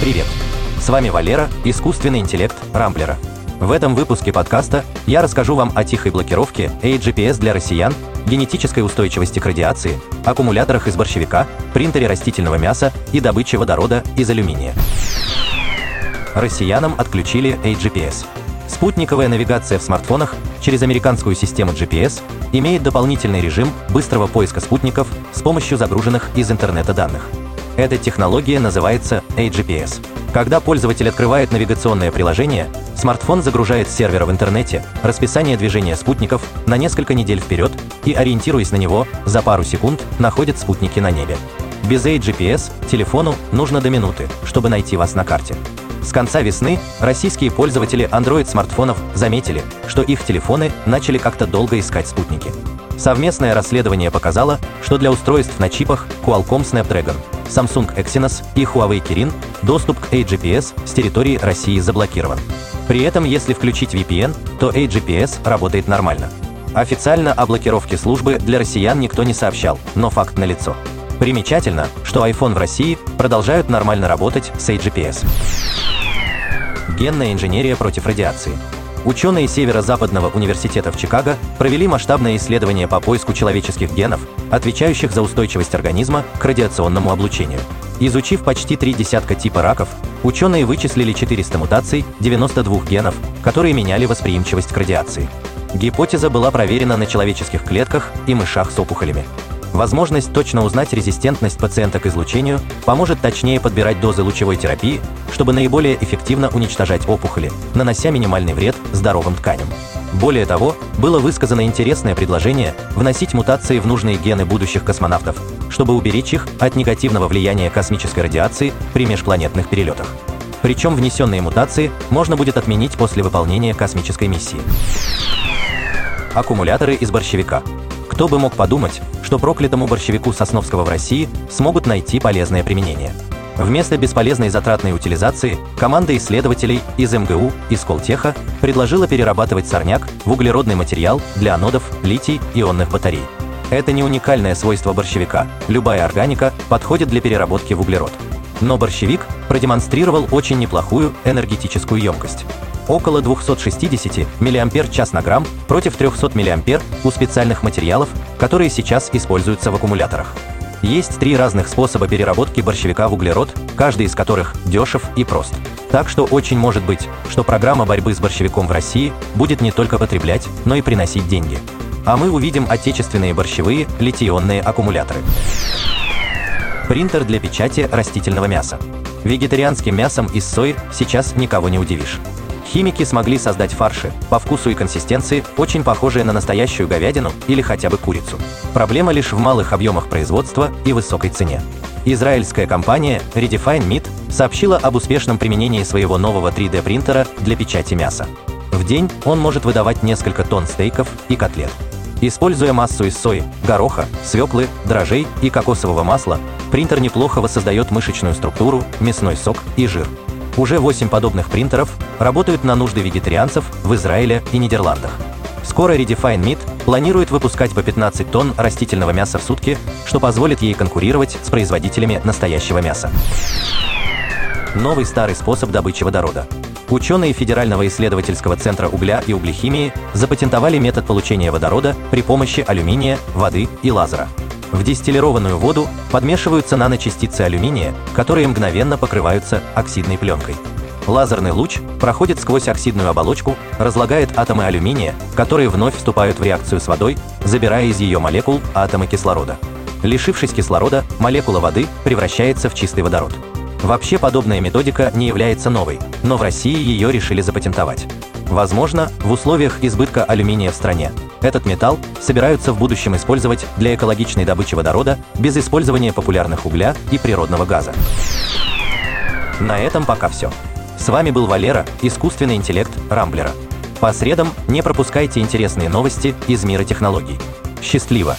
Привет! С вами Валера, искусственный интеллект Рамблера. В этом выпуске подкаста я расскажу вам о тихой блокировке AGPS для россиян, генетической устойчивости к радиации, аккумуляторах из борщевика, принтере растительного мяса и добыче водорода из алюминия. Россиянам отключили AGPS. Спутниковая навигация в смартфонах через американскую систему GPS имеет дополнительный режим быстрого поиска спутников с помощью загруженных из интернета данных. Эта технология называется AGPS. Когда пользователь открывает навигационное приложение, смартфон загружает с сервера в интернете расписание движения спутников на несколько недель вперед и, ориентируясь на него, за пару секунд находит спутники на небе. Без AGPS телефону нужно до минуты, чтобы найти вас на карте. С конца весны российские пользователи Android-смартфонов заметили, что их телефоны начали как-то долго искать спутники. Совместное расследование показало, что для устройств на чипах Qualcomm Snapdragon, Samsung Exynos и Huawei Kirin доступ к AGPS с территории России заблокирован. При этом, если включить VPN, то AGPS работает нормально. Официально о блокировке службы для россиян никто не сообщал, но факт налицо. Примечательно, что iPhone в России продолжают нормально работать с AGPS. Генная инженерия против радиации. Ученые Северо-Западного университета в Чикаго провели масштабное исследование по поиску человеческих генов, отвечающих за устойчивость организма к радиационному облучению. Изучив почти три десятка типа раков, ученые вычислили 400 мутаций 92 генов, которые меняли восприимчивость к радиации. Гипотеза была проверена на человеческих клетках и мышах с опухолями. Возможность точно узнать резистентность пациента к излучению поможет точнее подбирать дозы лучевой терапии, чтобы наиболее эффективно уничтожать опухоли, нанося минимальный вред здоровым тканям. Более того, было высказано интересное предложение вносить мутации в нужные гены будущих космонавтов, чтобы уберечь их от негативного влияния космической радиации при межпланетных перелетах. Причем внесенные мутации можно будет отменить после выполнения космической миссии. Аккумуляторы из борщевика. Кто бы мог подумать, что проклятому борщевику Сосновского в России смогут найти полезное применение. Вместо бесполезной затратной утилизации команда исследователей из МГУ и Сколтеха предложила перерабатывать сорняк в углеродный материал для анодов литий-ионных батарей. Это не уникальное свойство борщевика. Любая органика подходит для переработки в углерод. Но борщевик продемонстрировал очень неплохую энергетическую емкость около 260 мАч на грамм против 300 мА у специальных материалов, которые сейчас используются в аккумуляторах. Есть три разных способа переработки борщевика в углерод, каждый из которых дешев и прост. Так что очень может быть, что программа борьбы с борщевиком в России будет не только потреблять, но и приносить деньги. А мы увидим отечественные борщевые литионные аккумуляторы. Принтер для печати растительного мяса. Вегетарианским мясом из сои сейчас никого не удивишь. Химики смогли создать фарши, по вкусу и консистенции, очень похожие на настоящую говядину или хотя бы курицу. Проблема лишь в малых объемах производства и высокой цене. Израильская компания Redefine Meat сообщила об успешном применении своего нового 3D-принтера для печати мяса. В день он может выдавать несколько тонн стейков и котлет. Используя массу из сои, гороха, свеклы, дрожжей и кокосового масла, принтер неплохо воссоздает мышечную структуру, мясной сок и жир. Уже 8 подобных принтеров работают на нужды вегетарианцев в Израиле и Нидерландах. Скоро Redefine Meat планирует выпускать по 15 тонн растительного мяса в сутки, что позволит ей конкурировать с производителями настоящего мяса. Новый старый способ добычи водорода. Ученые Федерального исследовательского центра угля и углехимии запатентовали метод получения водорода при помощи алюминия, воды и лазера. В дистиллированную воду подмешиваются наночастицы алюминия, которые мгновенно покрываются оксидной пленкой. Лазерный луч проходит сквозь оксидную оболочку, разлагает атомы алюминия, которые вновь вступают в реакцию с водой, забирая из ее молекул атомы кислорода. Лишившись кислорода, молекула воды превращается в чистый водород. Вообще подобная методика не является новой, но в России ее решили запатентовать. Возможно, в условиях избытка алюминия в стране этот металл собираются в будущем использовать для экологичной добычи водорода без использования популярных угля и природного газа. На этом пока все. С вами был Валера, искусственный интеллект Рамблера. По средам не пропускайте интересные новости из мира технологий. Счастливо!